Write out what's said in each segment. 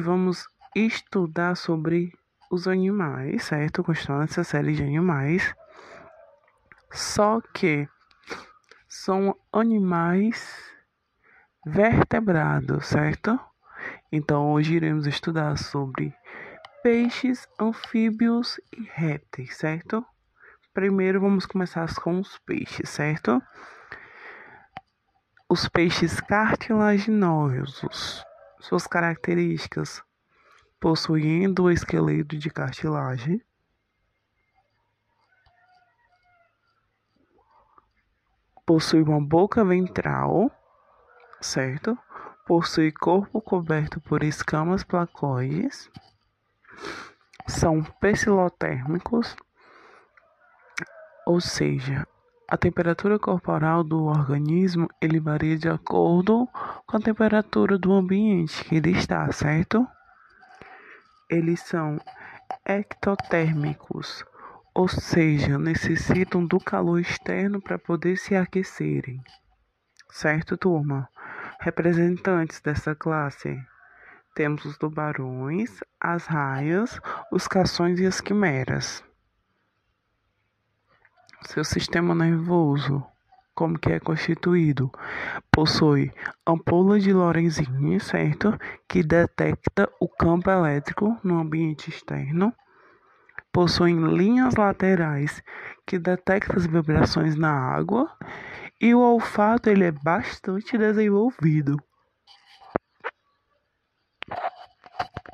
vamos estudar sobre os animais, certo? Continuando essa série de animais. Só que são animais vertebrados, certo? Então hoje iremos estudar sobre peixes, anfíbios e répteis, certo? Primeiro vamos começar com os peixes, certo? Os peixes cartilaginosos. Suas características: possuem o esqueleto de cartilagem, possui uma boca ventral, certo? Possui corpo coberto por escamas placoides, são psilotérmicos, ou seja, a temperatura corporal do organismo ele varia de acordo com a temperatura do ambiente que ele está, certo? Eles são ectotérmicos, ou seja, necessitam do calor externo para poder se aquecerem. Certo, turma? Representantes dessa classe temos os tubarões, as raias, os cações e as quimeras. Seu sistema nervoso, como que é constituído? Possui ampola de Lorenzini, certo? Que detecta o campo elétrico no ambiente externo. Possuem linhas laterais que detectam as vibrações na água. E o olfato ele é bastante desenvolvido.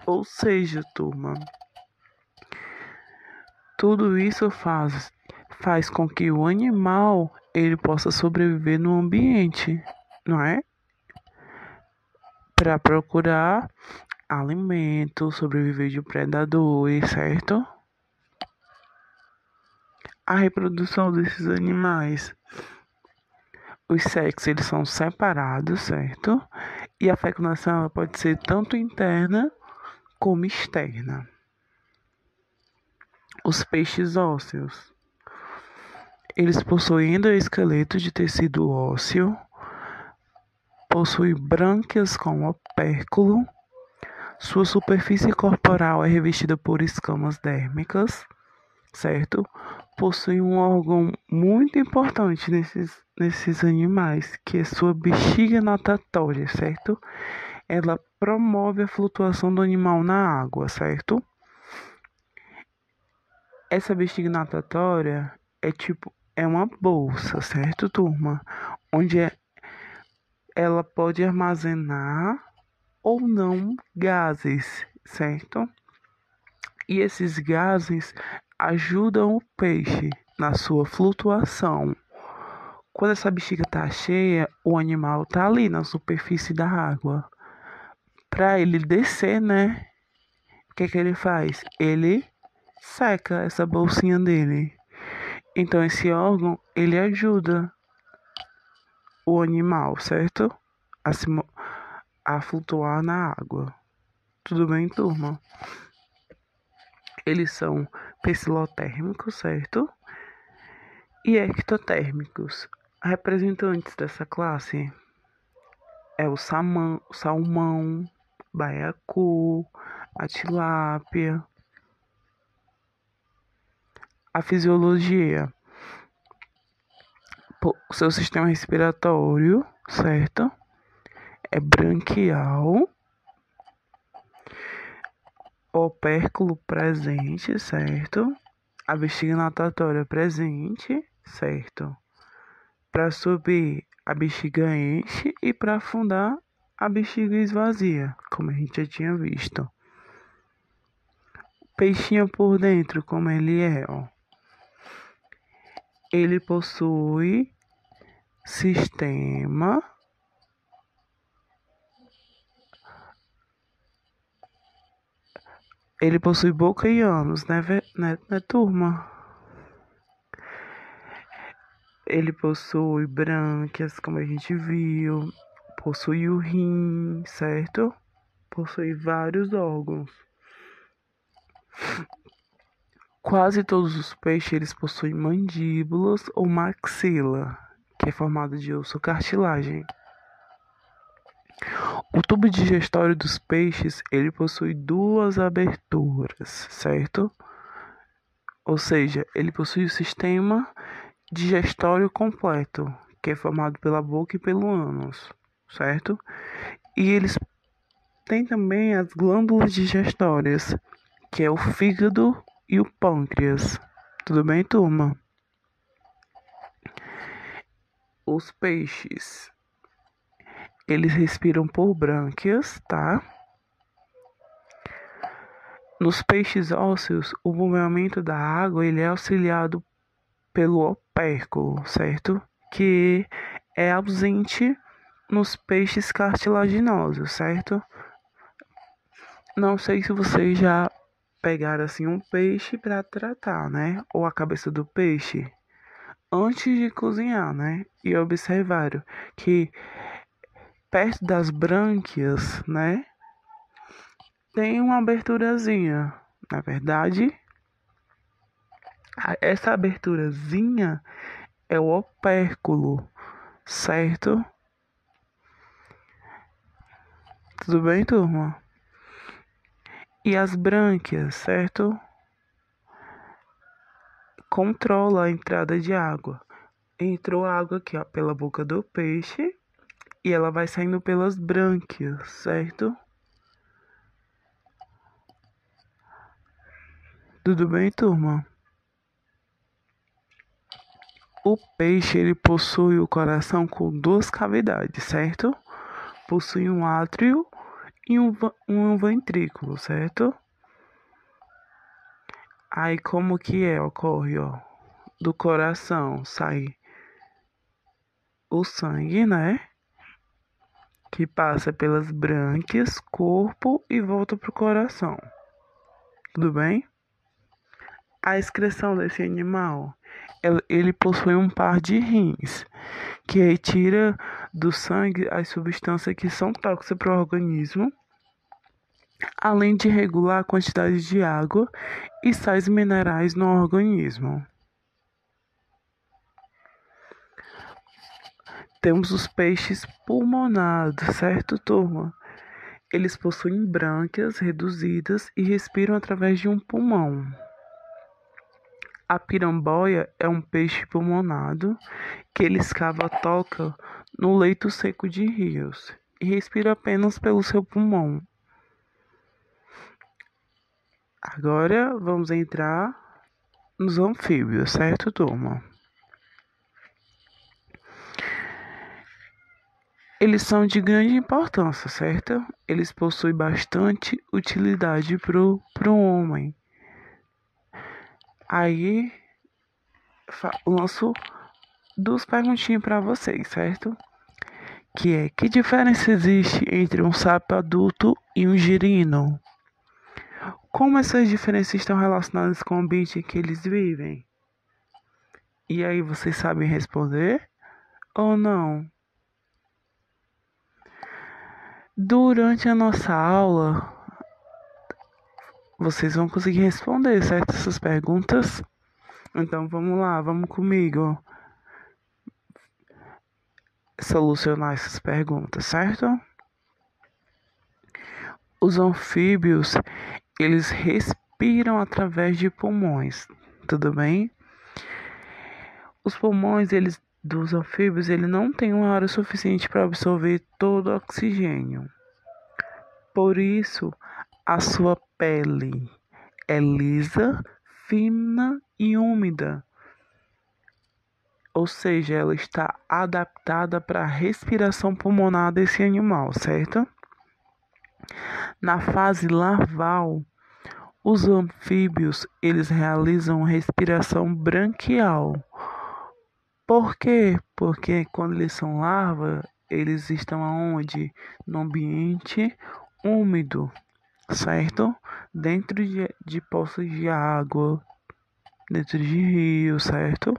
Ou seja, turma, tudo isso faz faz com que o animal ele possa sobreviver no ambiente, não é? Para procurar alimento, sobreviver de predadores, certo? A reprodução desses animais, os sexos eles são separados, certo? E a fecundação pode ser tanto interna como externa. Os peixes ósseos eles possuem esqueleto de tecido ósseo, possuem brânquias com opérculo, sua superfície corporal é revestida por escamas dérmicas, certo? Possui um órgão muito importante nesses, nesses animais, que é sua bexiga natatória, certo? Ela promove a flutuação do animal na água, certo? Essa bexiga natatória é tipo é uma bolsa, certo, turma? Onde é, ela pode armazenar ou não gases, certo? E esses gases ajudam o peixe na sua flutuação. Quando essa bexiga está cheia, o animal está ali na superfície da água. Para ele descer, né? O que, que ele faz? Ele seca essa bolsinha dele. Então esse órgão ele ajuda o animal, certo? A, se, a flutuar na água. Tudo bem, turma? Eles são psilotérmicos, certo? E ectotérmicos. Representantes dessa classe é o salmão, salmão baiacu, a tilápia, a fisiologia. O seu sistema respiratório, certo? É branquial. Opérculo presente, certo? A bexiga natatória presente, certo? Para subir, a bexiga enche e para afundar, a bexiga esvazia, como a gente já tinha visto. Peixinho por dentro, como ele é, ó. Ele possui sistema Ele possui boca e ânus, né, né, né, turma? Ele possui brânquias, como a gente viu. Possui o rim, certo? Possui vários órgãos. Quase todos os peixes eles possuem mandíbulas ou maxila, que é formada de osso cartilagem. O tubo digestório dos peixes, ele possui duas aberturas, certo? Ou seja, ele possui o sistema digestório completo, que é formado pela boca e pelo ânus, certo? E eles têm também as glândulas digestórias, que é o fígado e o pâncreas. Tudo bem, turma? Os peixes, eles respiram por brânquias, tá? Nos peixes ósseos, o movimento da água ele é auxiliado pelo opérculo, certo? Que é ausente nos peixes cartilaginosos, certo? Não sei se vocês já pegaram assim um peixe para tratar, né? Ou a cabeça do peixe antes de cozinhar, né? E observaram que perto das brânquias, né? Tem uma aberturazinha. Na verdade, essa aberturazinha é o opérculo, certo? Tudo bem, turma? E as brânquias, certo? Controla a entrada de água. Entrou água aqui, ó, pela boca do peixe e ela vai saindo pelas brânquias, certo? Tudo bem, turma? O peixe ele possui o coração com duas cavidades, certo? Possui um átrio e um, um ventrículo, certo? Aí como que é? Ocorre, ó. Do coração sai o sangue, né? Que passa pelas brânquias, corpo e volta pro coração. Tudo bem? A excreção desse animal, ele possui um par de rins, que retira do sangue as substâncias que são tóxicas para o organismo, além de regular a quantidade de água e sais minerais no organismo. Temos os peixes pulmonados, certo, turma? Eles possuem brânquias reduzidas e respiram através de um pulmão. A piramboia é um peixe pulmonado que ele escava toca no leito seco de rios e respira apenas pelo seu pulmão. Agora vamos entrar nos anfíbios, certo, turma? Eles são de grande importância, certo? Eles possuem bastante utilidade para o homem Aí lanço duas perguntinhas para vocês, certo? Que é: que diferença existe entre um sapo adulto e um girino? Como essas diferenças estão relacionadas com o ambiente que eles vivem? E aí vocês sabem responder ou não? Durante a nossa aula, vocês vão conseguir responder, certo? Essas perguntas. Então vamos lá, vamos comigo solucionar essas perguntas, certo? Os anfíbios, eles respiram através de pulmões, tudo bem? Os pulmões, eles dos anfíbios, ele não tem uma área suficiente para absorver todo o oxigênio. Por isso, a sua pele é lisa, fina e úmida. Ou seja, ela está adaptada para a respiração pulmonar desse animal, certo? Na fase larval, os anfíbios eles realizam respiração branquial. Por quê? Porque quando eles são larva, eles estão aonde? No ambiente úmido certo? Dentro de, de poços de água, dentro de rios, certo?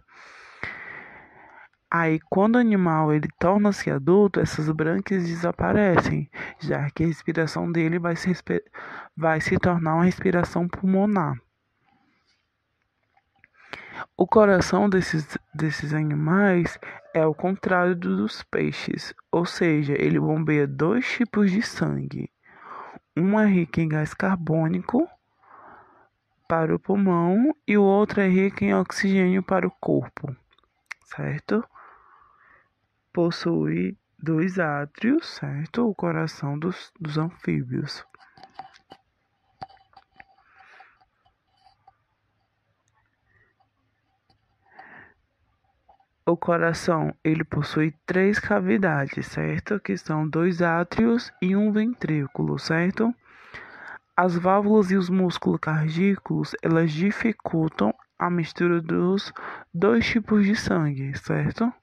Aí, quando o animal ele torna-se adulto, essas brânquias desaparecem, já que a respiração dele vai se, vai se tornar uma respiração pulmonar. O coração desses, desses animais é o contrário dos peixes, ou seja, ele bombeia dois tipos de sangue. Um é rico em gás carbônico para o pulmão e o outro é rico em oxigênio para o corpo, certo? Possui dois átrios, certo? O coração dos, dos anfíbios. O coração, ele possui três cavidades, certo? Que são dois átrios e um ventrículo, certo? As válvulas e os músculos cardíacos, elas dificultam a mistura dos dois tipos de sangue, certo?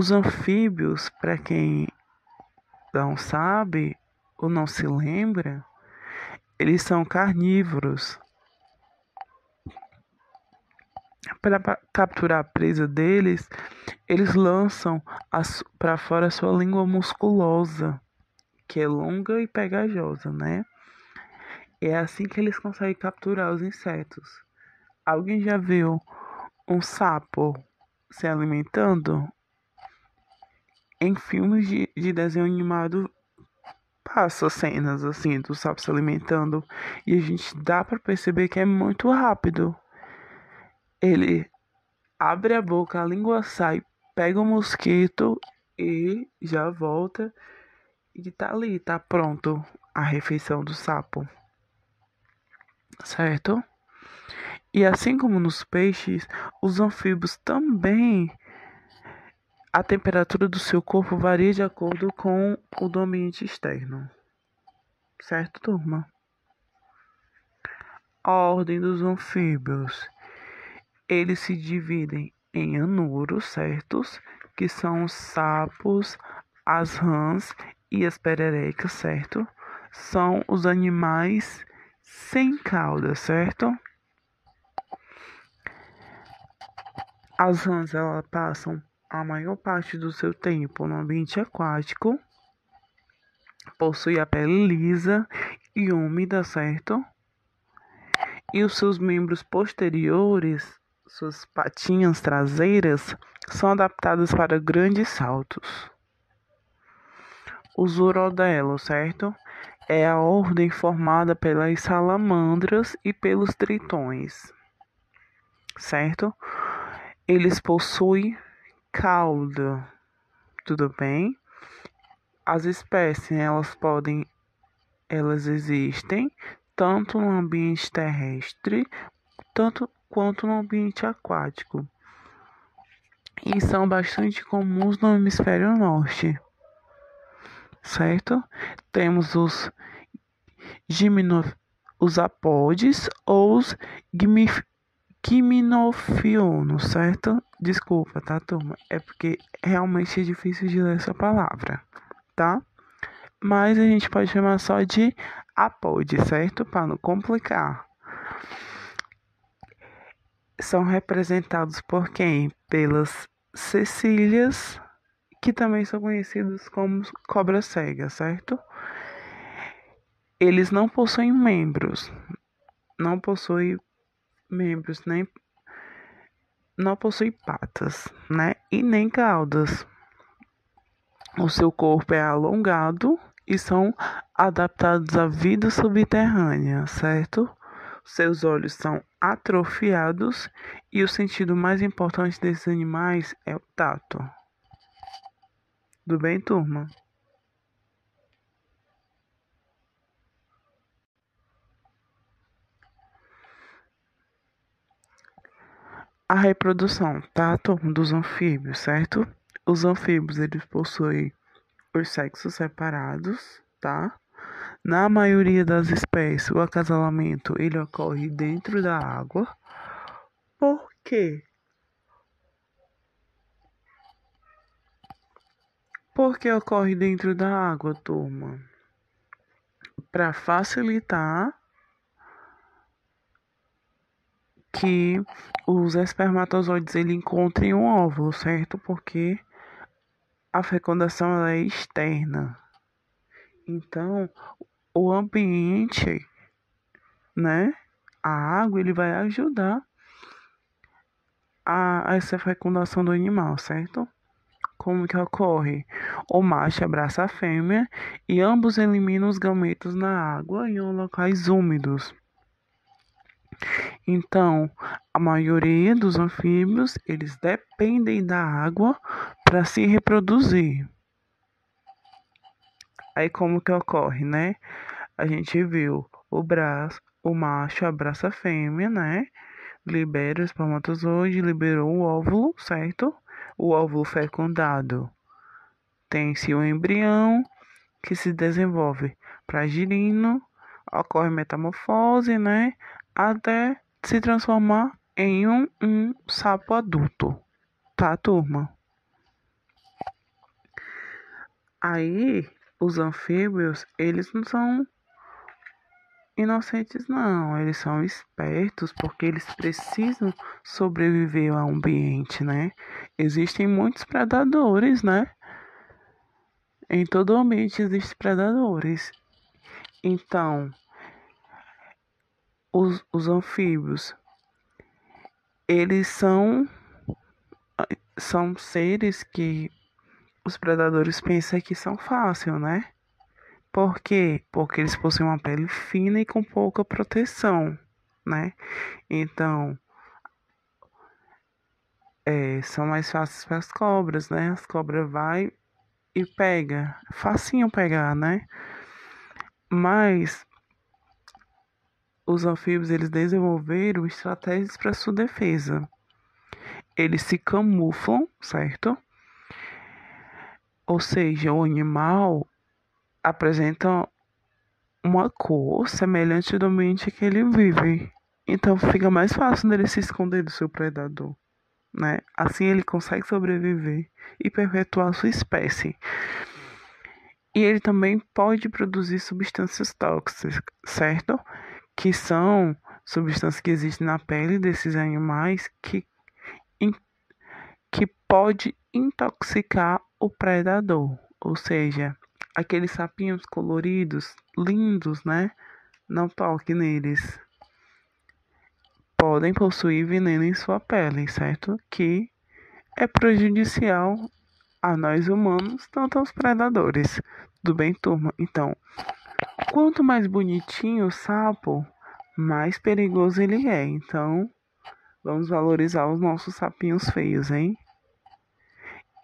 Os anfíbios, para quem não sabe ou não se lembra, eles são carnívoros. Para capturar a presa deles, eles lançam para fora a sua língua musculosa, que é longa e pegajosa, né? É assim que eles conseguem capturar os insetos. Alguém já viu um sapo se alimentando? Em filmes de, de desenho animado passa cenas assim do sapo se alimentando e a gente dá para perceber que é muito rápido. Ele abre a boca, a língua sai, pega o mosquito e já volta e tá ali, tá pronto a refeição do sapo. Certo? E assim como nos peixes, os anfíbios também a temperatura do seu corpo varia de acordo com o do ambiente externo. Certo, turma? A ordem dos anfíbios eles se dividem em anuros, certos? Que são os sapos, as rãs e as pererecas, certo? São os animais sem cauda, certo? As rãs elas passam a maior parte do seu tempo no ambiente aquático. Possui a pele lisa e úmida, certo? E os seus membros posteriores suas patinhas traseiras são adaptadas para grandes saltos. Os urodelos, certo? É a ordem formada pelas salamandras e pelos tritões, certo? Eles possuem cauda, tudo bem? As espécies, elas podem, elas existem tanto no ambiente terrestre, tanto quanto no ambiente aquático e são bastante comuns no hemisfério norte. Certo? Temos os gimino, os apodes ou os gimnofionos, certo? Desculpa, tá, turma? É porque realmente é difícil de ler essa palavra, tá? Mas a gente pode chamar só de apode, certo? Para não complicar são representados por quem? Pelas Cecílias, que também são conhecidos como cobra cega, certo? Eles não possuem membros, não possuem membros, nem não possuem patas, né? E nem caudas. O seu corpo é alongado e são adaptados à vida subterrânea, certo? Seus olhos são atrofiados e o sentido mais importante desses animais é o tato. Tudo bem, turma? A reprodução, tá, turma, dos anfíbios, certo? Os anfíbios, eles possuem os sexos separados, tá? Na maioria das espécies, o acasalamento ele ocorre dentro da água. Por quê? Por que ocorre dentro da água, turma? Para facilitar que os espermatozoides ele encontrem um óvulo, certo? Porque a fecundação é externa. Então, o ambiente, né? A água ele vai ajudar a, a essa fecundação do animal, certo? Como que ocorre? O macho abraça a fêmea e ambos eliminam os gametos na água em locais úmidos. Então, a maioria dos anfíbios, eles dependem da água para se reproduzir. Aí como que ocorre, né? A gente viu o braço, o macho abraça a fêmea, né? Libera o espermatozoide, liberou o óvulo, certo? O óvulo fecundado tem-se o embrião que se desenvolve para girino, ocorre metamorfose, né? Até se transformar em um, um sapo adulto, tá, turma? Aí, os anfíbios, eles não são inocentes, não. Eles são espertos porque eles precisam sobreviver ao ambiente, né? Existem muitos predadores, né? Em todo ambiente existem predadores. Então, os, os anfíbios, eles são, são seres que os predadores pensam que são fáceis, né? Por quê? Porque eles possuem uma pele fina e com pouca proteção, né? Então, é, são mais fáceis para as cobras, né? As cobras vai e pega, facinho pegar, né? Mas os anfíbios eles desenvolveram estratégias para sua defesa. Eles se camuflam, certo? Ou seja, o animal apresenta uma cor semelhante do ambiente que ele vive. Então fica mais fácil dele se esconder do seu predador, né? Assim ele consegue sobreviver e perpetuar sua espécie. E ele também pode produzir substâncias tóxicas, certo? Que são substâncias que existem na pele desses animais que, que pode intoxicar o predador, ou seja, aqueles sapinhos coloridos, lindos, né? Não toque neles. Podem possuir veneno em sua pele, certo? Que é prejudicial a nós humanos, tanto aos predadores. Tudo bem, turma? Então, Quanto mais bonitinho o sapo, mais perigoso ele é. Então, vamos valorizar os nossos sapinhos feios, hein?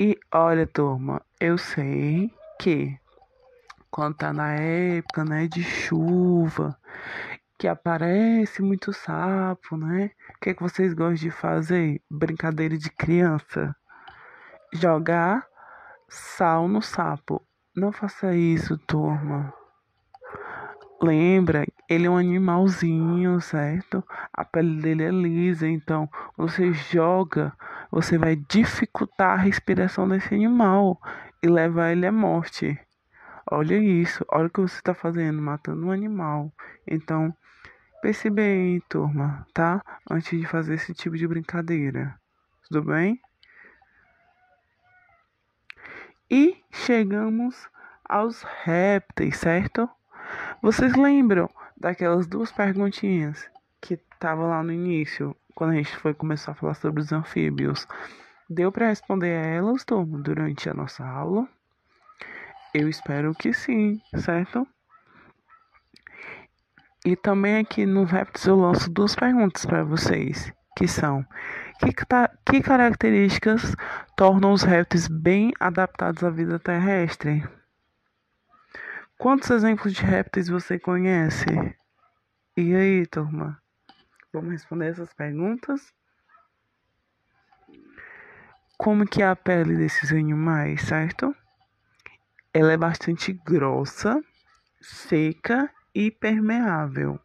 E olha, turma, eu sei que quando tá na época, né, de chuva, que aparece muito sapo, né? O que, é que vocês gostam de fazer? Brincadeira de criança. Jogar sal no sapo. Não faça isso, turma lembra, ele é um animalzinho, certo? A pele dele é lisa, então você joga, você vai dificultar a respiração desse animal e levar ele à morte. Olha isso, olha o que você está fazendo, matando um animal. Então, pense bem, turma, tá? Antes de fazer esse tipo de brincadeira. Tudo bem? E chegamos aos répteis, certo? Vocês lembram daquelas duas perguntinhas que estavam lá no início, quando a gente foi começar a falar sobre os anfíbios? Deu para responder a elas, durante a nossa aula? Eu espero que sim, certo? E também aqui no Répteis eu lanço duas perguntas para vocês, que são: que, que características tornam os répteis bem adaptados à vida terrestre? Quantos exemplos de répteis você conhece? E aí, turma? Vamos responder essas perguntas? Como que é a pele desses animais, certo? Ela é bastante grossa, seca e permeável,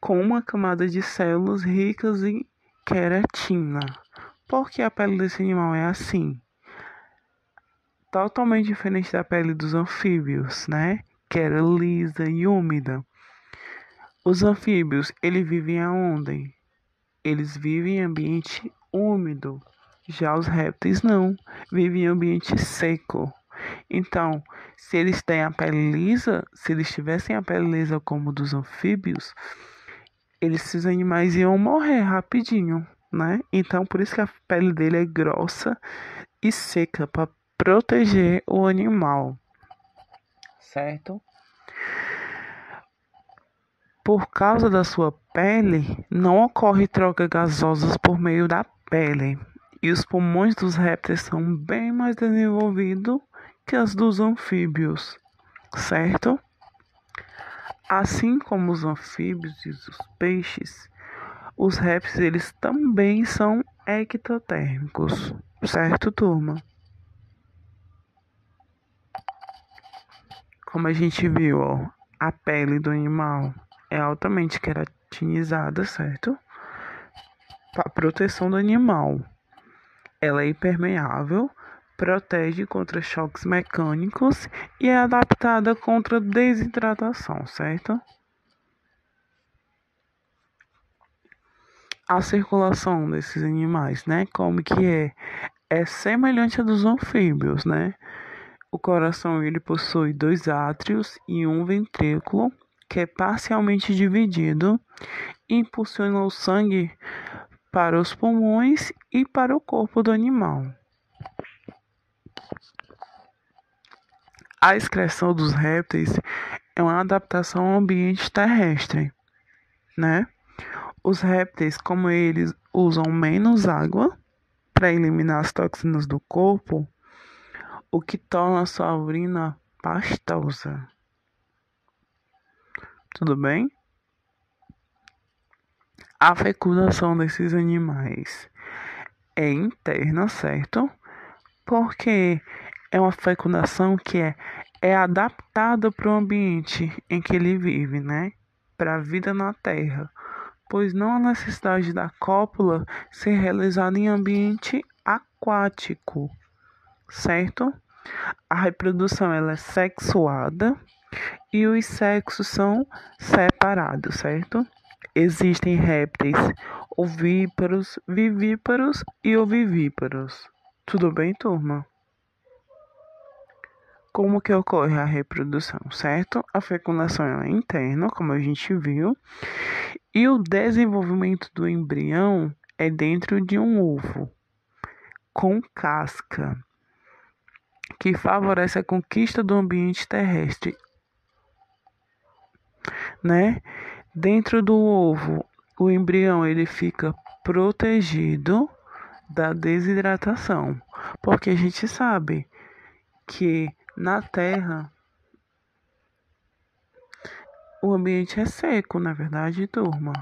com uma camada de células ricas em queratina. Por que a pele desse animal é assim? Totalmente diferente da pele dos anfíbios, né? Que era lisa e úmida. Os anfíbios, eles vivem aonde? Eles vivem em ambiente úmido. Já os répteis não, vivem em ambiente seco. Então, se eles têm a pele lisa, se eles tivessem a pele lisa como dos anfíbios, esses animais iam morrer rapidinho, né? Então por isso que a pele dele é grossa e seca proteger o animal, certo? Por causa da sua pele, não ocorre troca gasosas por meio da pele, e os pulmões dos répteis são bem mais desenvolvidos que as dos anfíbios, certo? Assim como os anfíbios e os peixes, os répteis eles também são ectotérmicos, certo, turma? Como a gente viu, ó, a pele do animal é altamente queratinizada, certo? Para proteção do animal. Ela é impermeável, protege contra choques mecânicos e é adaptada contra desidratação, certo? A circulação desses animais, né? Como que é? É semelhante à dos anfíbios, né? O coração ele possui dois átrios e um ventrículo que é parcialmente dividido, impulsiona o sangue para os pulmões e para o corpo do animal. A excreção dos répteis é uma adaptação ao ambiente terrestre, né? Os répteis, como eles usam menos água para eliminar as toxinas do corpo, o que torna a sua urina pastosa. Tudo bem? A fecundação desses animais é interna, certo? Porque é uma fecundação que é, é adaptada para o ambiente em que ele vive, né? Para a vida na Terra, pois não há necessidade da cópula ser realizada em ambiente aquático, certo? A reprodução ela é sexuada e os sexos são separados, certo? Existem répteis ovíparos, vivíparos e ovivíparos. Tudo bem, turma? Como que ocorre a reprodução, certo? A fecundação é interna, como a gente viu, e o desenvolvimento do embrião é dentro de um ovo com casca, que favorece a conquista do ambiente terrestre né? Dentro do ovo, o embrião ele fica protegido da desidratação, porque a gente sabe que na Terra o ambiente é seco, na verdade, turma.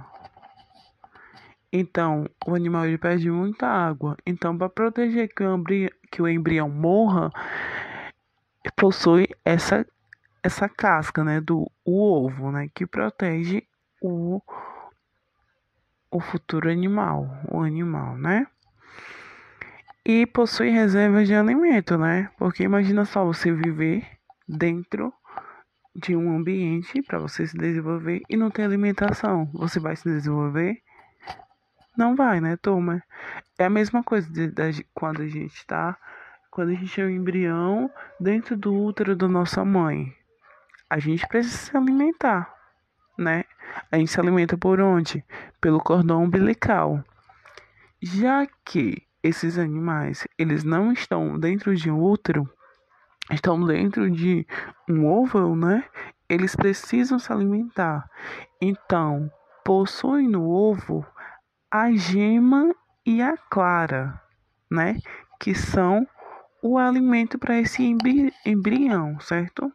Então, o animal ele perde muita água. Então, para proteger que o, embrião, que o embrião morra, possui essa essa casca, né, do ovo, né, que protege o o futuro animal, o animal, né? E possui reservas de alimento, né? Porque imagina só você viver dentro de um ambiente para você se desenvolver e não ter alimentação. Você vai se desenvolver? Não vai, né, turma? É a mesma coisa de, de, quando a gente está, quando a gente é um embrião dentro do útero da nossa mãe a gente precisa se alimentar, né? A gente se alimenta por onde? Pelo cordão umbilical. Já que esses animais, eles não estão dentro de um útero, estão dentro de um óvulo, né? Eles precisam se alimentar. Então, possuem no ovo a gema e a clara, né? Que são o alimento para esse embrião, certo?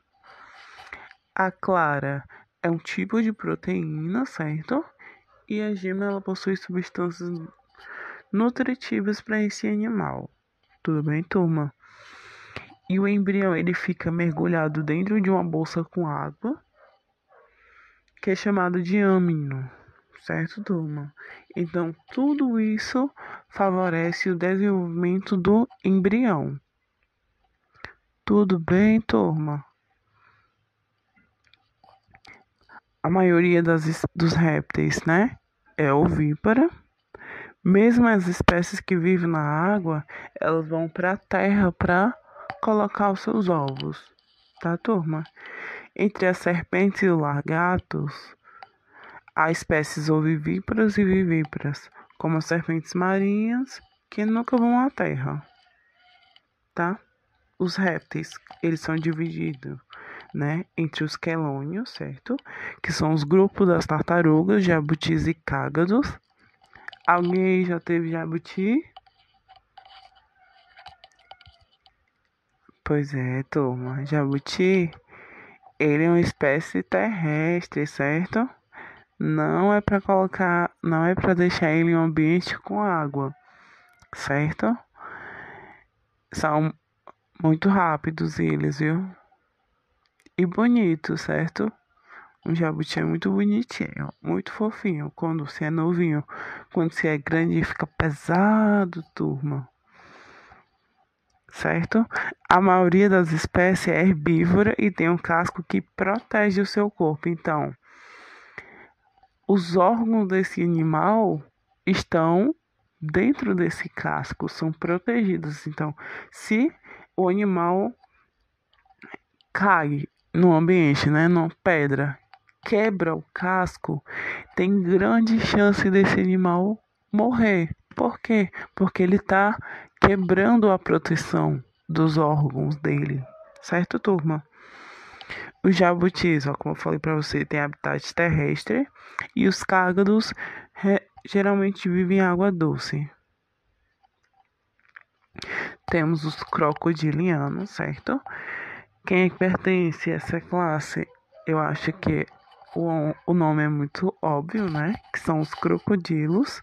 A clara é um tipo de proteína, certo? E a gema ela possui substâncias nutritivas para esse animal. Tudo bem, turma? E o embrião ele fica mergulhado dentro de uma bolsa com água, que é chamado de âmino, certo, turma? Então, tudo isso favorece o desenvolvimento do embrião. Tudo bem, turma? a maioria das, dos répteis, né, é ovípara. Mesmo as espécies que vivem na água, elas vão para a terra para colocar os seus ovos, tá, turma? Entre as serpentes e os lagartos, há espécies ovivíparas e vivíparas, como as serpentes marinhas, que nunca vão à terra, tá? Os répteis, eles são divididos, né, entre os quelônios, certo? Que são os grupos das tartarugas, jabutis e cágados. Alguém aí já teve jabuti? Pois é, turma. Jabuti, ele é uma espécie terrestre, certo? Não é para colocar, não é para deixar ele em um ambiente com água, certo? São muito rápidos eles, viu? E bonitos, certo? Um jabuti é muito bonitinho, muito fofinho quando você é novinho. Quando você é grande, fica pesado, turma certo? A maioria das espécies é herbívora e tem um casco que protege o seu corpo. Então, os órgãos desse animal estão dentro desse casco, são protegidos. Então, se o animal cai no ambiente, né, numa pedra, quebra o casco, tem grande chance desse animal morrer. Por quê? Porque ele está quebrando a proteção dos órgãos dele, certo, turma? Os jabutis, ó, como eu falei para você, tem habitat terrestre e os cágados geralmente vivem em água doce. Temos os crocodilianos, certo? Quem é que pertence a essa classe? Eu acho que o, o nome é muito óbvio, né? Que são os crocodilos,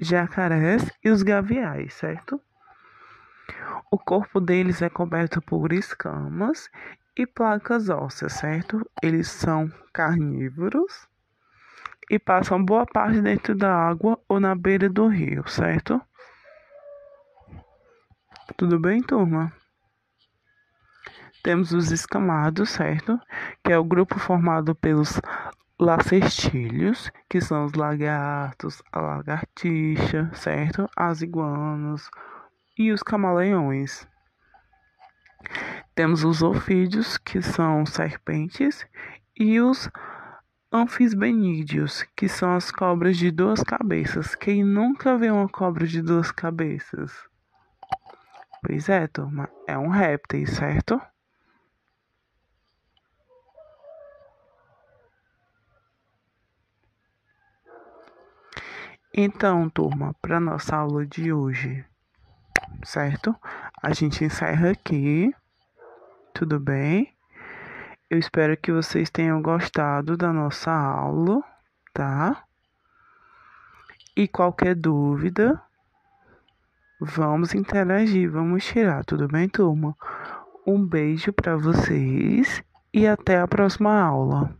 jacarés e os gaviais, certo? O corpo deles é coberto por escamas e placas ósseas, certo? Eles são carnívoros e passam boa parte dentro da água ou na beira do rio, certo? Tudo bem, turma? Temos os escamados, certo? Que é o grupo formado pelos lacestilhos, que são os lagartos, a lagartixa, certo? As iguanas, e os camaleões. Temos os ofídeos, que são serpentes, e os anfisbenídeos, que são as cobras de duas cabeças. Quem nunca vê uma cobra de duas cabeças? Pois é, turma, é um réptil, certo? Então, turma, para nossa aula de hoje, certo? A gente encerra aqui, tudo bem? Eu espero que vocês tenham gostado da nossa aula, tá? E qualquer dúvida, vamos interagir, vamos tirar, tudo bem, turma? Um beijo para vocês e até a próxima aula.